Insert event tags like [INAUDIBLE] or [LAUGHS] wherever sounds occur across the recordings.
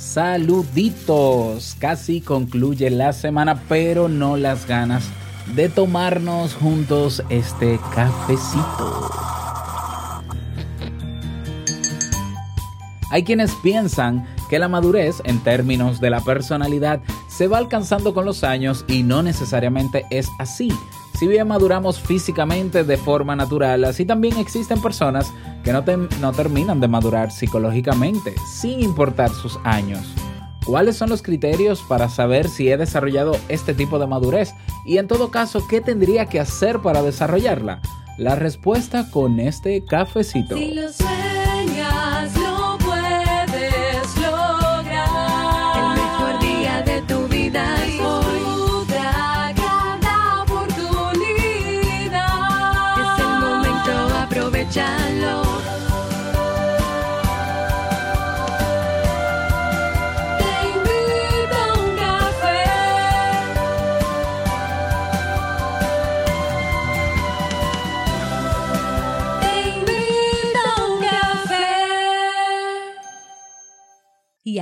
Saluditos. Casi concluye la semana, pero no las ganas de tomarnos juntos este cafecito. Hay quienes piensan que la madurez en términos de la personalidad se va alcanzando con los años y no necesariamente es así. Si bien maduramos físicamente de forma natural, así también existen personas que no, no terminan de madurar psicológicamente, sin importar sus años. ¿Cuáles son los criterios para saber si he desarrollado este tipo de madurez? Y en todo caso, ¿qué tendría que hacer para desarrollarla? La respuesta con este cafecito.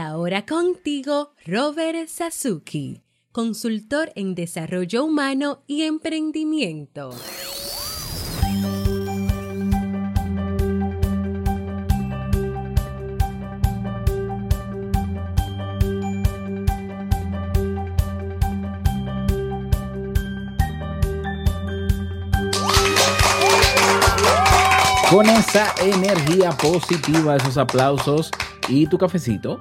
Ahora contigo, Robert Sasuki, consultor en desarrollo humano y emprendimiento. Con esa energía positiva, esos aplausos y tu cafecito,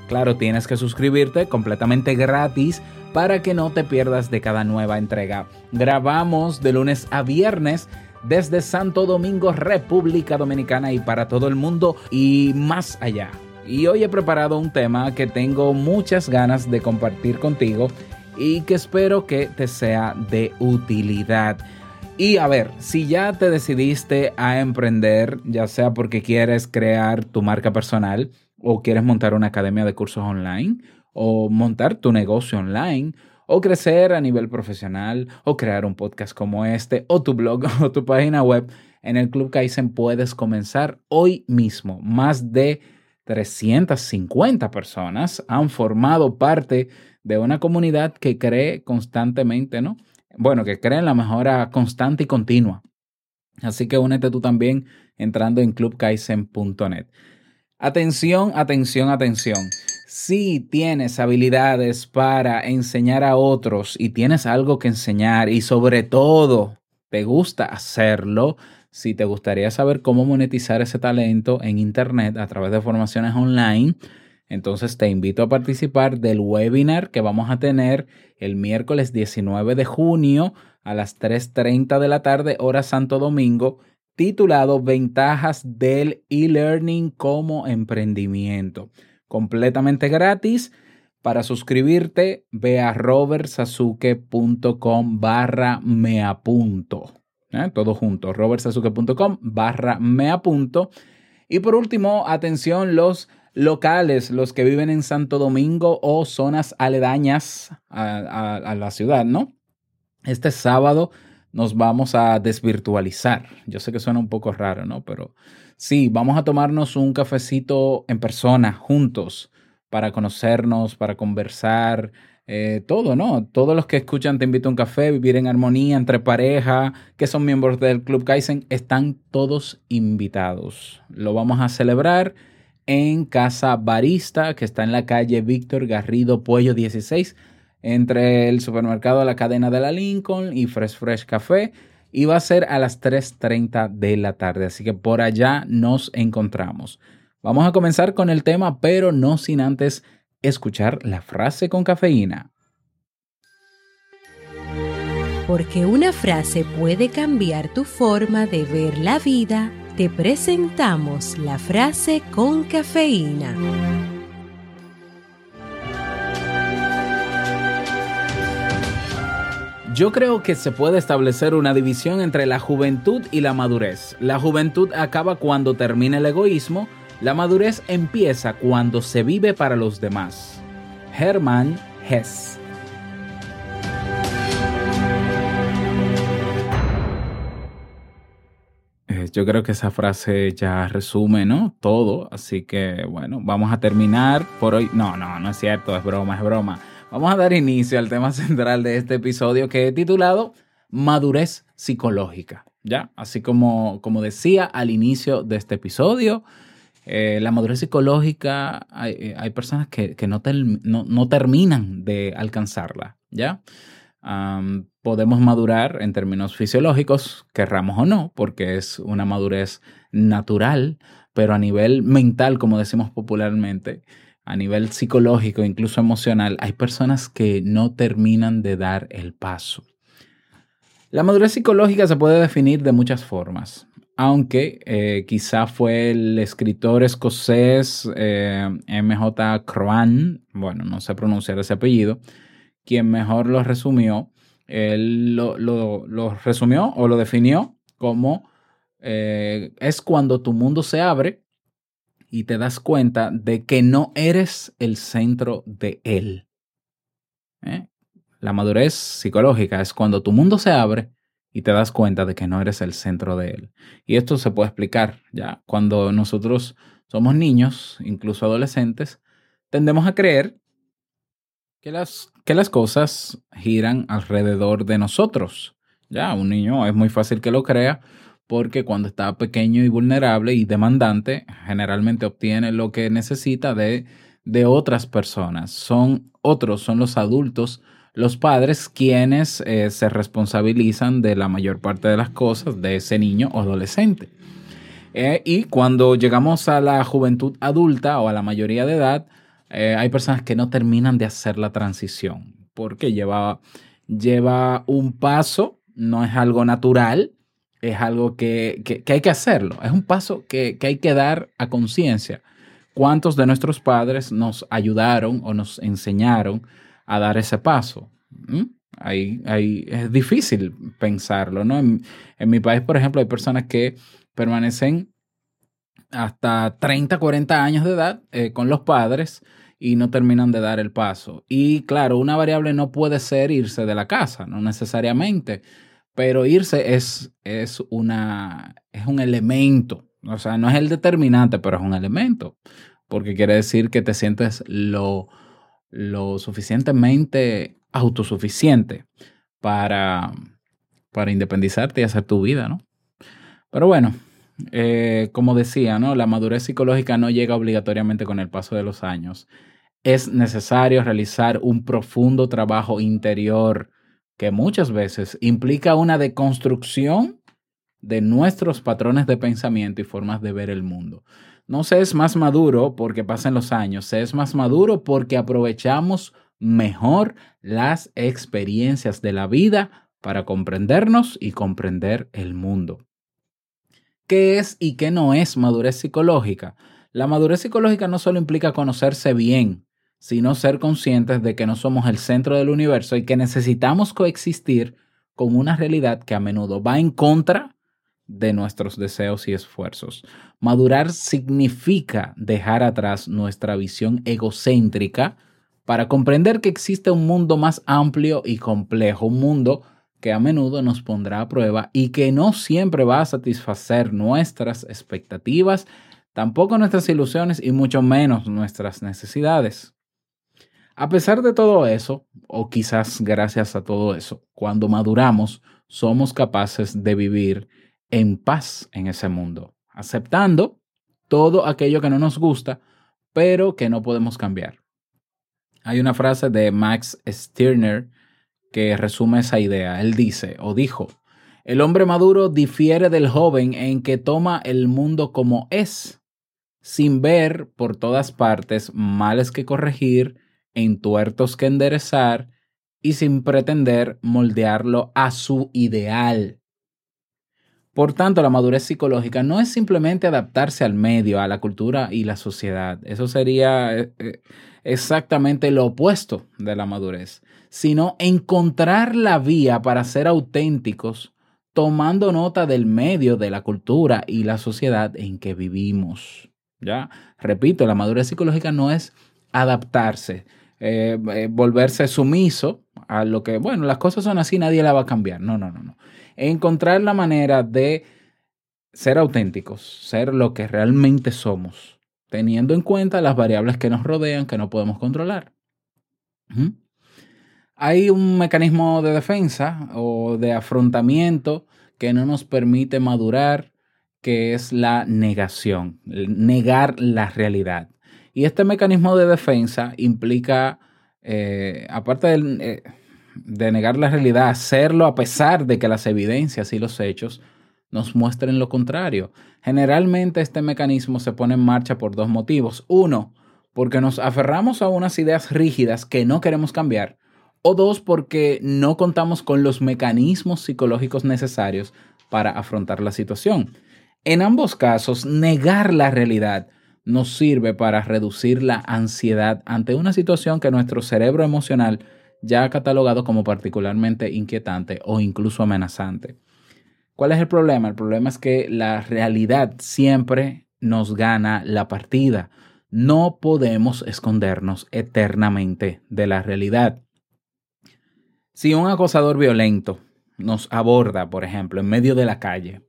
Claro, tienes que suscribirte completamente gratis para que no te pierdas de cada nueva entrega. Grabamos de lunes a viernes desde Santo Domingo, República Dominicana y para todo el mundo y más allá. Y hoy he preparado un tema que tengo muchas ganas de compartir contigo y que espero que te sea de utilidad. Y a ver, si ya te decidiste a emprender, ya sea porque quieres crear tu marca personal, o quieres montar una academia de cursos online, o montar tu negocio online, o crecer a nivel profesional, o crear un podcast como este, o tu blog [LAUGHS] o tu página web, en el Club Kaizen puedes comenzar hoy mismo. Más de 350 personas han formado parte de una comunidad que cree constantemente, ¿no? Bueno, que cree en la mejora constante y continua. Así que únete tú también entrando en clubkaizen.net. Atención, atención, atención. Si tienes habilidades para enseñar a otros y tienes algo que enseñar y sobre todo te gusta hacerlo, si te gustaría saber cómo monetizar ese talento en Internet a través de formaciones online, entonces te invito a participar del webinar que vamos a tener el miércoles 19 de junio a las 3.30 de la tarde, hora Santo Domingo titulado Ventajas del e-learning como emprendimiento. Completamente gratis. Para suscribirte, ve a robertsasuke.com barra me apunto. ¿Eh? Todo junto, robertsasuke.com barra me apunto. Y por último, atención, los locales, los que viven en Santo Domingo o zonas aledañas a, a la ciudad, ¿no? Este sábado nos vamos a desvirtualizar. Yo sé que suena un poco raro, ¿no? Pero sí, vamos a tomarnos un cafecito en persona, juntos, para conocernos, para conversar, eh, todo, ¿no? Todos los que escuchan Te invito a un café, vivir en armonía entre pareja, que son miembros del Club Kaizen, están todos invitados. Lo vamos a celebrar en Casa Barista, que está en la calle Víctor Garrido Puello 16 entre el supermercado de la cadena de la Lincoln y Fresh Fresh Café. Y va a ser a las 3.30 de la tarde. Así que por allá nos encontramos. Vamos a comenzar con el tema, pero no sin antes escuchar la frase con cafeína. Porque una frase puede cambiar tu forma de ver la vida, te presentamos la frase con cafeína. Yo creo que se puede establecer una división entre la juventud y la madurez. La juventud acaba cuando termina el egoísmo, la madurez empieza cuando se vive para los demás. Hermann Hess eh, Yo creo que esa frase ya resume, ¿no? Todo. Así que, bueno, vamos a terminar por hoy. No, no, no es cierto, es broma, es broma. Vamos a dar inicio al tema central de este episodio que he titulado Madurez psicológica. ¿Ya? Así como, como decía al inicio de este episodio, eh, la madurez psicológica, hay, eh, personas que, no, no, terminan de alcanzarla. ¿Ya? podemos madurar en términos fisiológicos, querramos o no, porque es una madurez natural, pero a nivel mental, como decimos popularmente, a nivel psicológico, incluso emocional, hay personas que no terminan de dar el paso. La madurez psicológica se puede definir de muchas formas, aunque eh, quizá fue el escritor escocés eh, MJ Croan, bueno, no sé pronunciar ese apellido, quien mejor lo resumió. Él lo, resumió o lo definió como eh, es cuando tu mundo se abre y te das cuenta de que no eres el centro de él. ¿Eh? La madurez psicológica es cuando tu mundo se abre y te das cuenta de que no eres el centro de él. Y esto se puede explicar ya cuando nosotros somos niños, incluso adolescentes, tendemos a creer que las, que las cosas giran alrededor de nosotros. Ya, un niño es muy fácil que lo crea porque cuando está pequeño y vulnerable y demandante, generalmente obtiene lo que necesita de, de otras personas. Son otros, son los adultos, los padres quienes eh, se responsabilizan de la mayor parte de las cosas de ese niño o adolescente. Eh, y cuando llegamos a la juventud adulta o a la mayoría de edad, eh, hay personas que no terminan de hacer la transición porque lleva, lleva un paso, no es algo natural, es algo que, hay que hacerlo, es un paso que, hay que dar a conciencia. ¿Cuántos de nuestros padres nos ayudaron o nos enseñaron a dar ese paso? ¿Mm? Ahí, ahí, es difícil pensarlo, ¿no? En, mi país, por ejemplo, hay personas que permanecen hasta 30, 40 años de edad eh, con los padres y no terminan de dar el paso. Y claro, una variable no puede ser irse de la casa, no necesariamente. Pero irse es, es, una, es un elemento, o sea, no es el determinante, pero es un elemento, porque quiere decir que te sientes lo, lo suficientemente autosuficiente para, para independizarte y hacer tu vida, ¿no? Pero bueno, eh, como decía, ¿no? La madurez psicológica no llega obligatoriamente con el paso de los años. Es necesario realizar un profundo trabajo interior que muchas veces implica una deconstrucción de nuestros patrones de pensamiento y formas de ver el mundo. No se es más maduro porque pasan los años, se es más maduro porque aprovechamos mejor las experiencias de la vida para comprendernos y comprender el mundo. ¿Qué es y qué no es madurez psicológica? La madurez psicológica no solo implica conocerse bien, sino ser conscientes de que no somos el centro del universo y que necesitamos coexistir con una realidad que a menudo va en contra de nuestros deseos y esfuerzos. Madurar significa dejar atrás nuestra visión egocéntrica para comprender que existe un mundo más amplio y complejo, un mundo que a menudo nos pondrá a prueba y que no siempre va a satisfacer nuestras expectativas, tampoco nuestras ilusiones y mucho menos nuestras necesidades. A pesar de todo eso, o quizás gracias a todo eso, cuando maduramos, somos capaces de vivir en paz en ese mundo, aceptando todo aquello que no nos gusta, pero que no podemos cambiar. Hay una frase de Max Stirner que resume esa idea. Él dice o dijo, el hombre maduro difiere del joven en que toma el mundo como es, sin ver por todas partes males que corregir, entuertos que enderezar y sin pretender moldearlo a su ideal. Por tanto, la madurez psicológica no es simplemente adaptarse al medio, a la cultura y la sociedad. Eso sería eh, eh, exactamente lo opuesto de la madurez. sino encontrar la vía para ser auténticos, tomando nota del medio, de la cultura y la sociedad en que vivimos. ¿Ya? Repito, la madurez psicológica no es adaptarse, eh, eh, volverse sumiso a lo que, bueno, las cosas son así, nadie la va a cambiar. No, no, no, no. Encontrar la manera de ser auténticos, ser lo que realmente somos, teniendo en cuenta las variables que nos rodean que no podemos controlar. Hay un mecanismo de defensa o de afrontamiento que no nos permite madurar, que es la negación, negar la realidad. Y este mecanismo de defensa implica, eh, aparte eh, de negar la realidad, hacerlo a pesar de que las evidencias y los hechos nos muestren lo contrario. Generalmente este mecanismo se pone en marcha por dos motivos. Uno, porque nos aferramos a unas ideas rígidas que no queremos cambiar. O dos, porque no contamos con los mecanismos psicológicos necesarios para afrontar la situación. En ambos casos, negar la realidad nos sirve para reducir la ansiedad ante una situación que nuestro cerebro emocional ya ha catalogado como particularmente inquietante o incluso amenazante. ¿Cuál es el problema? El problema es que la realidad siempre nos gana la partida. No podemos escondernos eternamente de la realidad. Si un acosador violento nos aborda, por ejemplo, en medio de la calle,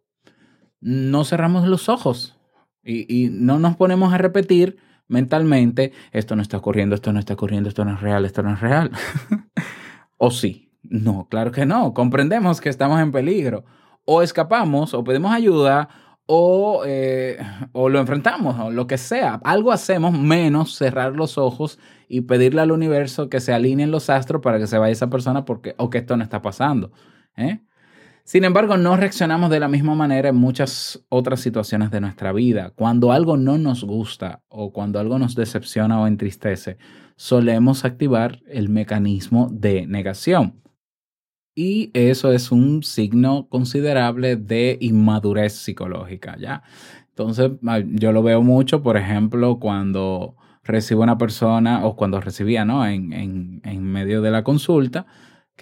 no cerramos los ojos y, no nos ponemos a repetir mentalmente, esto no está ocurriendo, esto no está ocurriendo, esto no es real, esto no es real. [LAUGHS] ¿O sí? No, claro que no. Comprendemos que estamos en peligro. O escapamos, o pedimos ayuda, o, eh, o, lo enfrentamos, o lo que sea. Algo hacemos menos cerrar los ojos y pedirle al universo que se alineen los astros para que se vaya esa persona porque, o que esto no está pasando. ¿eh? Sin embargo, no reaccionamos de la misma manera en muchas otras situaciones de nuestra vida. Cuando algo no nos gusta o cuando algo nos decepciona o entristece, solemos activar el mecanismo de negación. Y eso es un signo considerable de inmadurez psicológica, ¿ya? Entonces, yo lo veo mucho, por ejemplo, cuando recibo una persona o cuando recibía, ¿no? En, en, en medio de la consulta,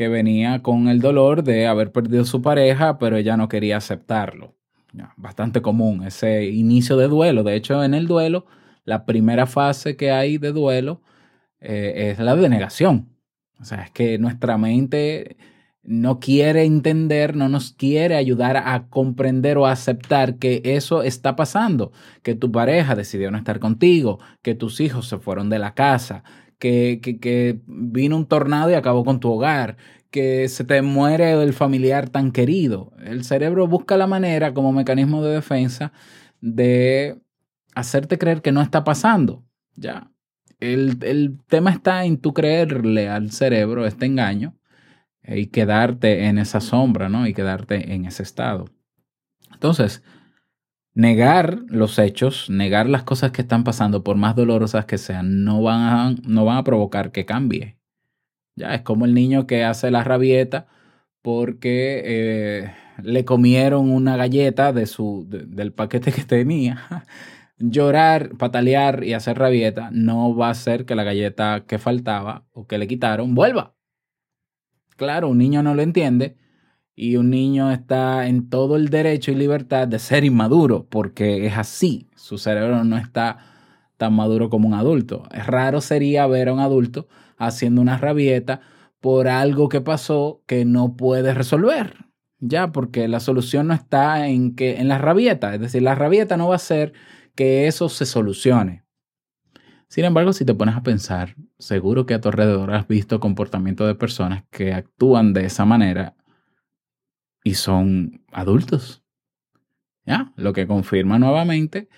que venía con el dolor de haber perdido su pareja, pero ella no quería aceptarlo. bastante común ese inicio de duelo. De hecho, en el duelo, la primera fase que hay de duelo eh, es la denegación. O sea, es que nuestra mente no quiere entender, no nos quiere ayudar a comprender o a aceptar que eso está pasando, que tu pareja decidió no estar contigo, que tus hijos se fueron de la casa, que, vino un tornado y acabó con tu hogar, que se te muere el familiar tan querido. El cerebro busca la manera como mecanismo de defensa de hacerte creer que no está pasando. Ya. El, el tema está en tú creerle al cerebro este engaño y quedarte en esa sombra, ¿no? Y quedarte en ese estado. Entonces, negar los hechos, negar las cosas que están pasando, por más dolorosas que sean, no van a, no van a provocar que cambie. Ya es como el niño que hace la rabieta porque eh, le comieron una galleta de su, del paquete que tenía. [LAUGHS] Llorar, patalear y hacer rabieta no va a hacer que la galleta que faltaba o que le quitaron vuelva. Claro, un niño no lo entiende y un niño está en todo el derecho y libertad de ser inmaduro, porque es así, su cerebro no está tan maduro como un adulto. Es raro sería ver a un adulto haciendo una rabieta por algo que pasó que no puede resolver. Ya, porque la solución no está en que en la rabieta, es decir, la rabieta no va a hacer que eso se solucione. Sin embargo, si te pones a pensar, seguro que a tu alrededor has visto comportamiento de personas que actúan de esa manera y son adultos. ¿Ya? Lo que confirma nuevamente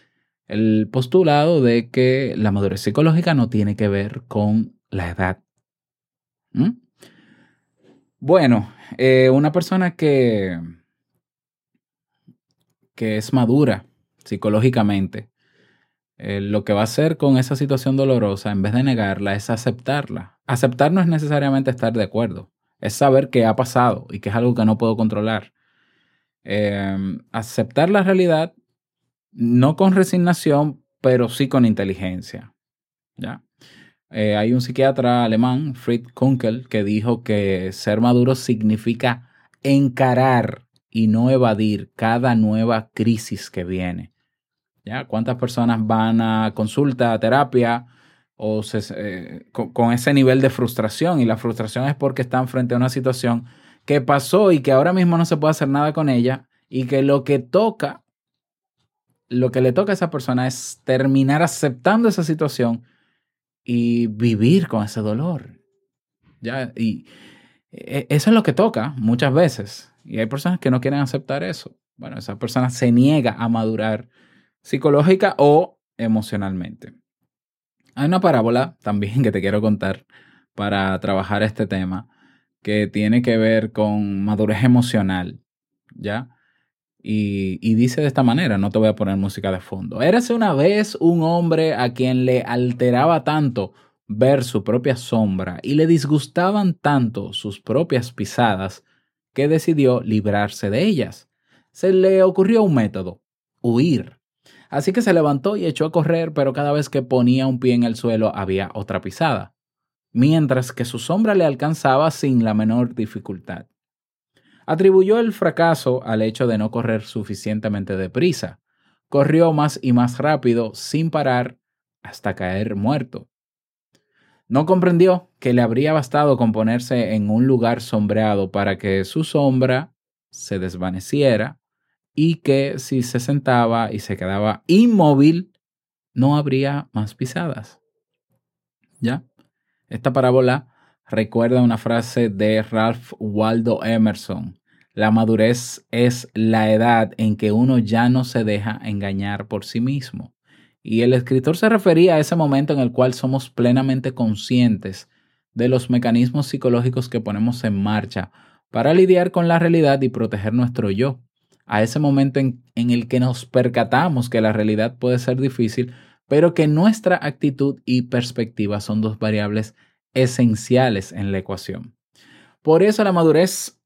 el postulado de que la madurez psicológica no tiene que ver con la edad. ¿Mm? Bueno, eh, una persona que, que es madura psicológicamente, eh, lo que va a hacer con esa situación dolorosa, en vez de negarla, es aceptarla. Aceptar no es necesariamente estar de acuerdo es saber qué ha pasado y que es algo que no puedo controlar. Em, aceptar la realidad, no con resignación, pero sí con inteligencia. ¿ya? eh, hay un psiquiatra alemán, Fritz Kunkel, que dijo que ser maduro significa encarar y no evadir cada nueva crisis que viene. ¿Ya? ¿Cuántas personas van a consulta, a terapia, o eh, con, ese nivel de frustración? Y la frustración es porque están frente a una situación que pasó y que ahora mismo no se puede hacer nada con ella y que lo que toca, lo que le toca a esa persona es terminar aceptando esa situación y vivir con ese dolor. ¿Ya? Y e, eso es lo que toca muchas veces. Y hay personas que no quieren aceptar eso. Bueno, esa persona se niega a madurar psicológica o emocionalmente. Hay una parábola también que te quiero contar para trabajar este tema que tiene que ver con madurez emocional, ¿ya? Y, y, dice de esta manera, no te voy a poner música de fondo. Érase una vez un hombre a quien le alteraba tanto ver su propia sombra y le disgustaban tanto sus propias pisadas que decidió librarse de ellas. Se le ocurrió un método, huir. Así que se levantó y echó a correr, pero cada vez que ponía un pie en el suelo había otra pisada, mientras que su sombra le alcanzaba sin la menor dificultad. Atribuyó el fracaso al hecho de no correr suficientemente deprisa. Corrió más y más rápido, sin parar, hasta caer muerto. No comprendió que le habría bastado con ponerse en un lugar sombreado para que su sombra se desvaneciera y que si se sentaba y se quedaba inmóvil, no habría más pisadas. ¿Ya? Esta parábola recuerda una frase de Ralph Waldo Emerson. La madurez es la edad en que uno ya no se deja engañar por sí mismo. Y el escritor se refería a ese momento en el cual somos plenamente conscientes de los mecanismos psicológicos que ponemos en marcha para lidiar con la realidad y proteger nuestro yo. A ese momento en, el que nos percatamos que la realidad puede ser difícil, pero que nuestra actitud y perspectiva son dos variables esenciales en la ecuación. Por eso la madurez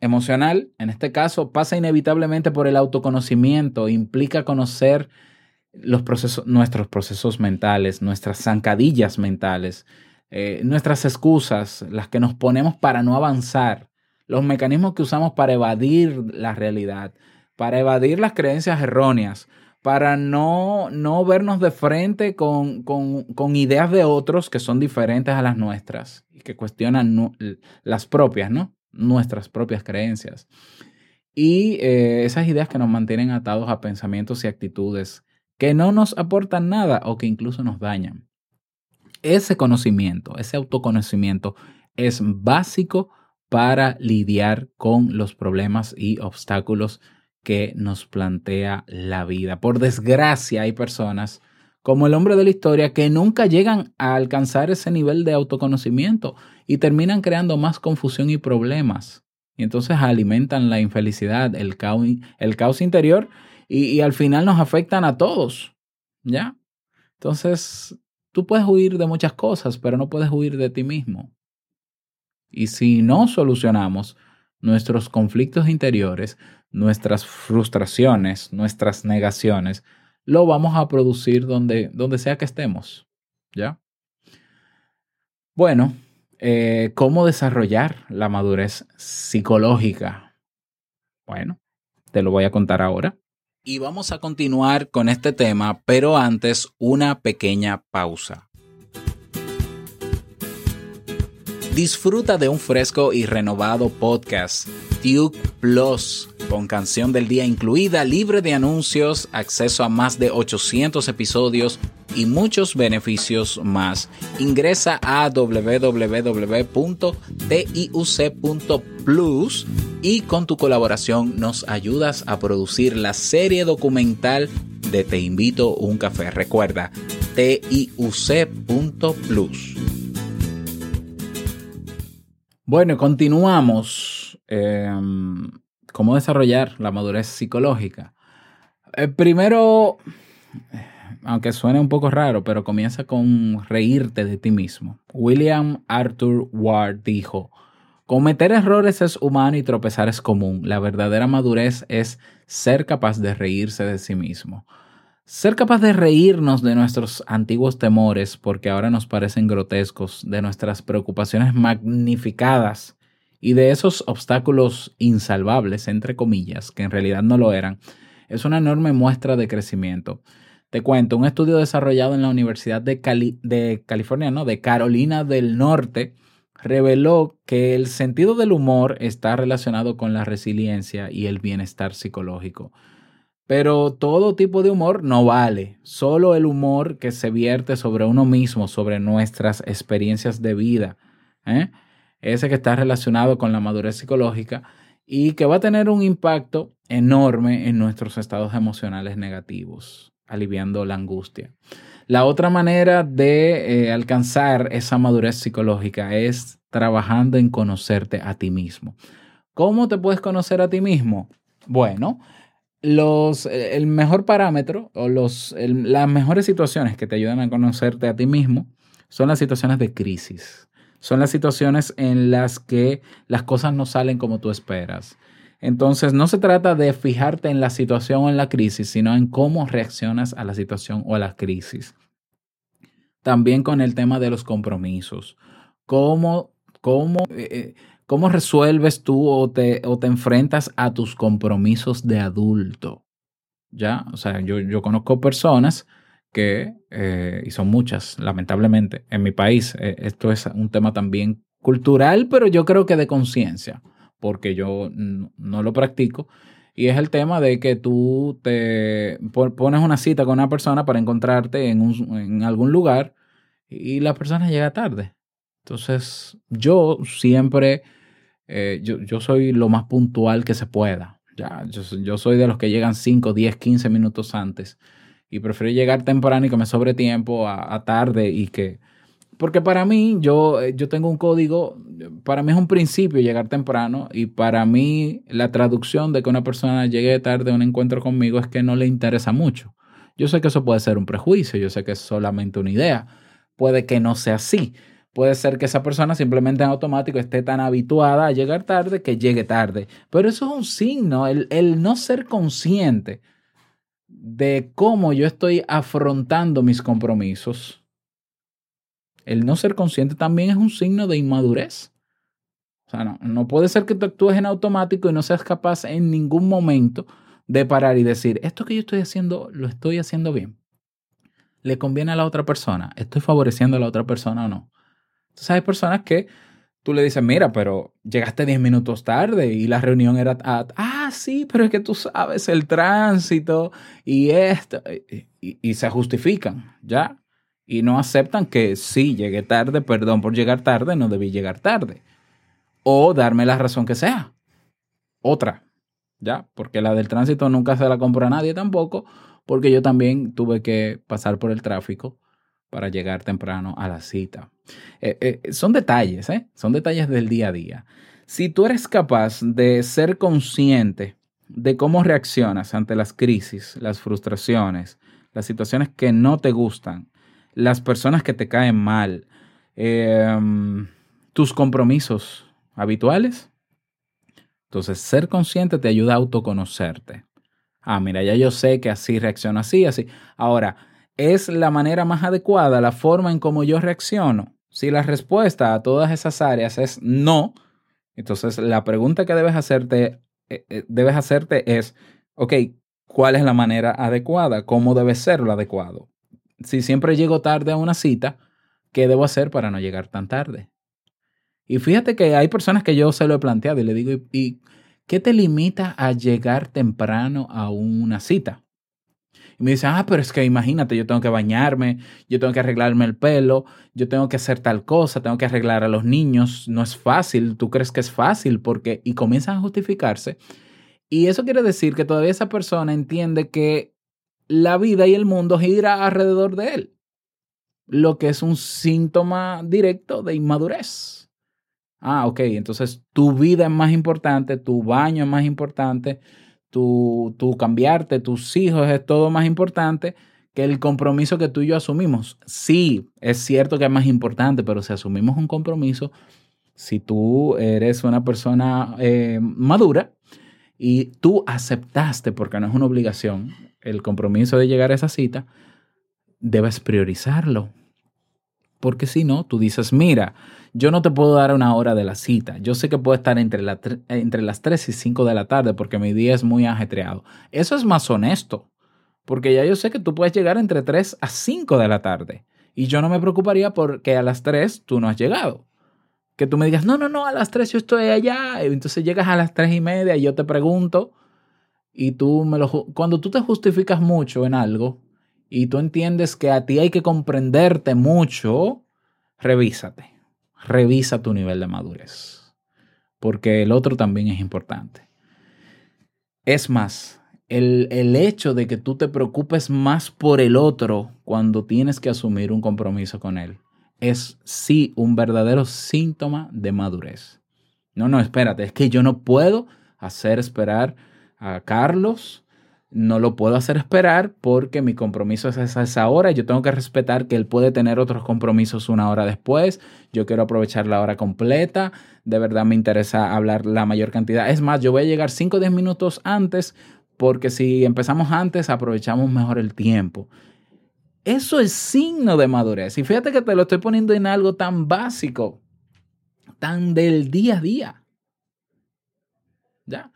emocional, en este caso, pasa inevitablemente por el autoconocimiento, implica conocer los procesos, nuestros procesos mentales, nuestras zancadillas mentales, eh, nuestras excusas, las que nos ponemos para no avanzar, los mecanismos que usamos para evadir la realidad, para evadir las creencias erróneas, para no, no vernos de frente con, con, ideas de otros que son diferentes a las nuestras y que cuestionan las propias, ¿no? Nuestras propias creencias. Y eh, esas ideas que nos mantienen atados a pensamientos y actitudes que no nos aportan nada o que incluso nos dañan. Ese conocimiento, ese autoconocimiento es básico para lidiar con los problemas y obstáculos que nos plantea la vida. Por desgracia hay personas como el hombre de la historia que nunca llegan a alcanzar ese nivel de autoconocimiento y terminan creando más confusión y problemas. Y entonces alimentan la infelicidad, el caos, interior y, al final nos afectan a todos, ¿ya? Entonces, tú puedes huir de muchas cosas, pero no puedes huir de ti mismo. Y si no solucionamos nuestros conflictos interiores, nuestras frustraciones, nuestras negaciones, lo vamos a producir donde, donde sea que estemos, ¿ya? Bueno, eh, ¿cómo desarrollar la madurez psicológica? Bueno, te lo voy a contar ahora. Y vamos a continuar con este tema, pero antes una pequeña pausa. Disfruta de un fresco y renovado podcast, Duke Plus, con canción del día incluida, libre de anuncios, acceso a más de 800 episodios y muchos beneficios más. Ingresa a www.tiuc.plus y con tu colaboración nos ayudas a producir la serie documental de Te invito un café. Recuerda, tiuc.plus. Bueno, continuamos. Em, ¿Cómo desarrollar la madurez psicológica? Eh, primero, aunque suene un poco raro, pero comienza con reírte de ti mismo. William Arthur Ward dijo, cometer errores es humano y tropezar es común. La verdadera madurez es ser capaz de reírse de sí mismo. Ser capaz de reírnos de nuestros antiguos temores, porque ahora nos parecen grotescos, de nuestras preocupaciones magnificadas y de esos obstáculos insalvables, entre comillas, que en realidad no lo eran, es una enorme muestra de crecimiento. Te cuento, un estudio desarrollado en la Universidad de, de California, ¿no? de Carolina del Norte, reveló que el sentido del humor está relacionado con la resiliencia y el bienestar psicológico. Pero todo tipo de humor no vale. Solo el humor que se vierte sobre uno mismo, sobre nuestras experiencias de vida. ¿eh? Ese que está relacionado con la madurez psicológica y que va a tener un impacto enorme en nuestros estados emocionales negativos, aliviando la angustia. La otra manera de eh, alcanzar esa madurez psicológica es trabajando en conocerte a ti mismo. ¿Cómo te puedes conocer a ti mismo? Bueno, eh, el mejor parámetro o las mejores situaciones que te ayudan a conocerte a ti mismo son las situaciones de crisis. Son las situaciones en las que las cosas no salen como tú esperas. Entonces, no se trata de fijarte en la situación o en la crisis, sino en cómo reaccionas a la situación o a la crisis. También con el tema de los compromisos. Cómo, cómo, eh, eh, cómo resuelves tú o te, o te enfrentas a tus compromisos de adulto. ¿Ya? O sea, yo, yo conozco personas que, eh, y son muchas, lamentablemente, en mi país, esto es un tema también cultural, pero yo creo que de conciencia porque yo no lo practico. Y es el tema de que tú te pones una cita con una persona para encontrarte en, un, en algún lugar y la persona llega tarde. Entonces, yo siempre, eh, yo, yo, soy lo más puntual que se pueda. Ya, yo, yo, soy de los que llegan 5, 10, 15 minutos antes. Y prefiero llegar temprano y que me sobre tiempo a tarde y que, porque para mí, yo, eh, yo tengo un código, para mí es un principio llegar temprano y para mí la traducción de que una persona llegue tarde a un encuentro conmigo es que no le interesa mucho. Yo sé que eso puede ser un prejuicio, yo sé que es solamente una idea, puede que no sea así. Puede ser que esa persona simplemente en automático esté tan habituada a llegar tarde que llegue tarde. Pero eso es un signo, el, el no ser consciente de cómo yo estoy afrontando mis compromisos el no ser consciente también es un signo de inmadurez. O sea, no, no puede ser que tú actúes en automático y no seas capaz en ningún momento de parar y decir, esto que yo estoy haciendo, lo estoy haciendo bien. ¿Le conviene a la otra persona? ¿Estoy favoreciendo a la otra persona o no? Entonces hay personas que tú le dices, mira, pero llegaste 10 minutos tarde y la reunión era, ah, sí, pero es que tú sabes el tránsito y esto, y, se justifican, ¿ya? y no aceptan que sí, llegué tarde, perdón por llegar tarde, no debí llegar tarde. O darme la razón que sea. Otra, ¿ya? Porque la del tránsito nunca se la compra a nadie tampoco, porque yo también tuve que pasar por el tráfico para llegar temprano a la cita. Eh, eh, son detalles, ¿eh? Son detalles del día a día. Si tú eres capaz de ser consciente de cómo reaccionas ante las crisis, las frustraciones, las situaciones que no te gustan, las personas que te caen mal, em, tus compromisos habituales. Entonces, ser consciente te ayuda a autoconocerte. Ah, mira, ya yo sé que así reacciono así, así. Ahora, ¿es la manera más adecuada la forma en cómo yo reacciono? Si la respuesta a todas esas áreas es no, entonces la pregunta que debes hacerte, eh, eh, debes hacerte es, ok, ¿cuál es la manera adecuada? ¿Cómo debe ser lo adecuado? si siempre llego tarde a una cita, ¿qué debo hacer para no llegar tan tarde? Y fíjate que hay personas que yo se lo he planteado y le digo, ¿y qué te limita a llegar temprano a una cita? Y me dicen, ah, pero es que imagínate, yo tengo que bañarme, yo tengo que arreglarme el pelo, yo tengo que hacer tal cosa, tengo que arreglar a los niños, no es fácil, tú crees que es fácil porque, y comienzan a justificarse. Y eso quiere decir que todavía esa persona entiende que la vida y el mundo gira alrededor de él, lo que es un síntoma directo de inmadurez. Ah, ok, entonces tu vida es más importante, tu baño es más importante, tu, tu cambiarte, tus hijos es todo más importante que el compromiso que tú y yo asumimos. Sí, es cierto que es más importante, pero si asumimos un compromiso, si tú eres una persona eh, madura y tú aceptaste, porque no es una obligación, el compromiso de llegar a esa cita, debes priorizarlo. Porque si no, tú dices, mira, yo no te puedo dar una hora de la cita. Yo sé que puedo estar entre, las 3 y 5 de la tarde porque mi día es muy ajetreado. Eso es más honesto. Porque ya yo sé que tú puedes llegar entre 3 a 5 de la tarde. Y yo no me preocuparía porque a las 3 tú no has llegado. Que tú me digas, no, no, no, a las 3 yo estoy allá. Entonces llegas a las 3 y media y yo te pregunto. Y tú me lo... Cuando tú te justificas mucho en algo y tú entiendes que a ti hay que comprenderte mucho, revísate. Revisa tu nivel de madurez. Porque el otro también es importante. Es más, el, hecho de que tú te preocupes más por el otro cuando tienes que asumir un compromiso con él es sí un verdadero síntoma de madurez. No, no, espérate, es que yo no puedo hacer esperar a Carlos, no lo puedo hacer esperar porque mi compromiso es a esa hora. Yo tengo que respetar que él puede tener otros compromisos una hora después. Yo quiero aprovechar la hora completa. De verdad me interesa hablar la mayor cantidad. Es más, yo voy a llegar 5 o 10 minutos antes porque si empezamos antes, aprovechamos mejor el tiempo. Eso es signo de madurez. Y fíjate que te lo estoy poniendo en algo tan básico, tan del día a día. ¿Ya?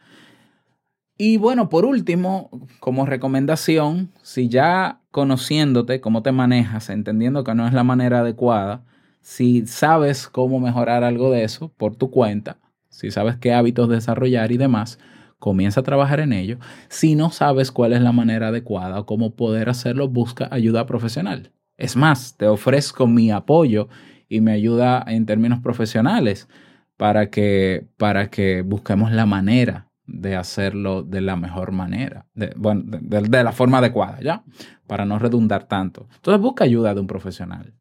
Y bueno, por último, como recomendación, si ya conociéndote, cómo te manejas, entendiendo que no es la manera adecuada, si sabes cómo mejorar algo de eso por tu cuenta, si sabes qué hábitos desarrollar y demás, comienza a trabajar en ello. Si no sabes cuál es la manera adecuada o cómo poder hacerlo, busca ayuda profesional. Es más, te ofrezco mi apoyo y mi ayuda en términos profesionales para que, para que busquemos la manera de hacerlo de la mejor manera, de, bueno, de la forma adecuada, ¿ya? Para no redundar tanto. Entonces busca ayuda de un profesional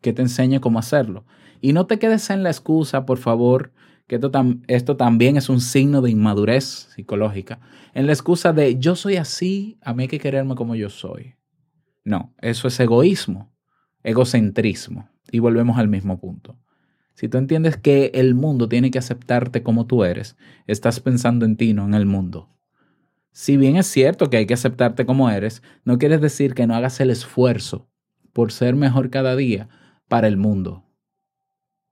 que te enseñe cómo hacerlo. Y no te quedes en la excusa, por favor, que esto, esto también es un signo de inmadurez psicológica, en la excusa de yo soy así, a mí hay que quererme como yo soy. No, eso es egoísmo, egocentrismo. Y volvemos al mismo punto. Si tú entiendes que el mundo tiene que aceptarte como tú eres, estás pensando en ti, no en el mundo. Si bien es cierto que hay que aceptarte como eres, no quieres decir que no hagas el esfuerzo por ser mejor cada día para el mundo.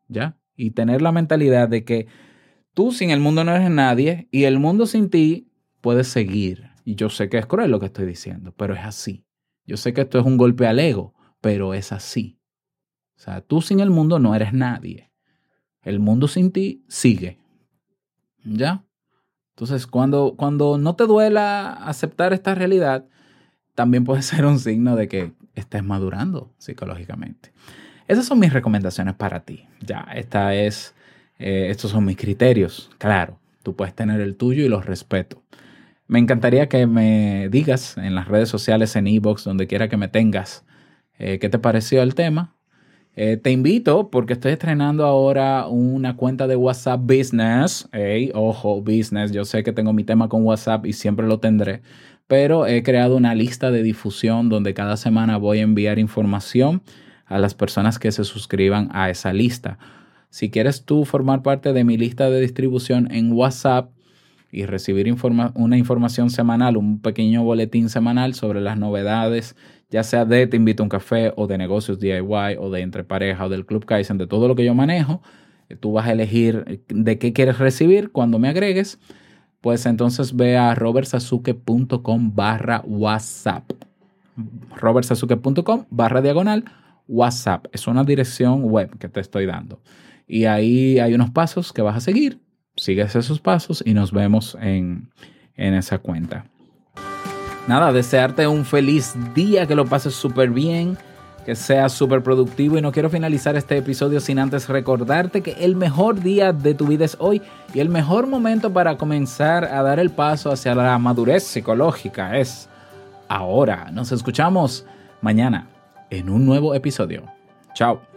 ¿Ya? y tener la mentalidad de que tú sin el mundo no eres nadie y el mundo sin ti puede seguir. Y yo sé que es cruel lo que estoy diciendo, pero es así. Yo sé que esto es un golpe al ego, pero es así. O sea, tú sin el mundo no eres nadie. El mundo sin ti sigue. ¿Ya? Entonces, cuando, cuando no te duela aceptar esta realidad, también puede [LAUGHS] ser un signo de que estés madurando psicológicamente. Esas son mis recomendaciones para ti. Ya, esta es, eh, estos son mis criterios. Claro, tú puedes tener el tuyo y los respeto. Me encantaría que me digas en las redes sociales, en Ebox, donde quiera que me tengas, eh, qué te pareció el tema. Eh, te invito porque estoy estrenando ahora una cuenta de WhatsApp Business. Ojo, business. Yo sé que tengo mi tema con WhatsApp y siempre lo tendré, pero he creado una lista de difusión donde cada semana voy a enviar información a las personas que se suscriban a esa lista. Si quieres tú formar parte de mi lista de distribución en WhatsApp y recibir una información semanal, un pequeño boletín semanal sobre las novedades, ya sea de Te invito a un café o de negocios DIY o de entre pareja o del Club Kaizen, de todo lo que yo manejo, eh, tú vas a elegir de qué quieres recibir cuando me agregues, pues entonces ve a robertsazuke.com barra WhatsApp. robertsazuke.com barra diagonal WhatsApp. Es una dirección web que te estoy dando. Y ahí hay unos pasos que vas a seguir. Sigues esos pasos y nos vemos en, en esa cuenta. Nada, desearte un feliz día, que lo pases súper bien, que seas súper productivo. Y no quiero finalizar este episodio sin antes recordarte que el mejor día de tu vida es hoy y el mejor momento para comenzar a dar el paso hacia la madurez psicológica es ahora. Nos escuchamos mañana en un nuevo episodio. Chao.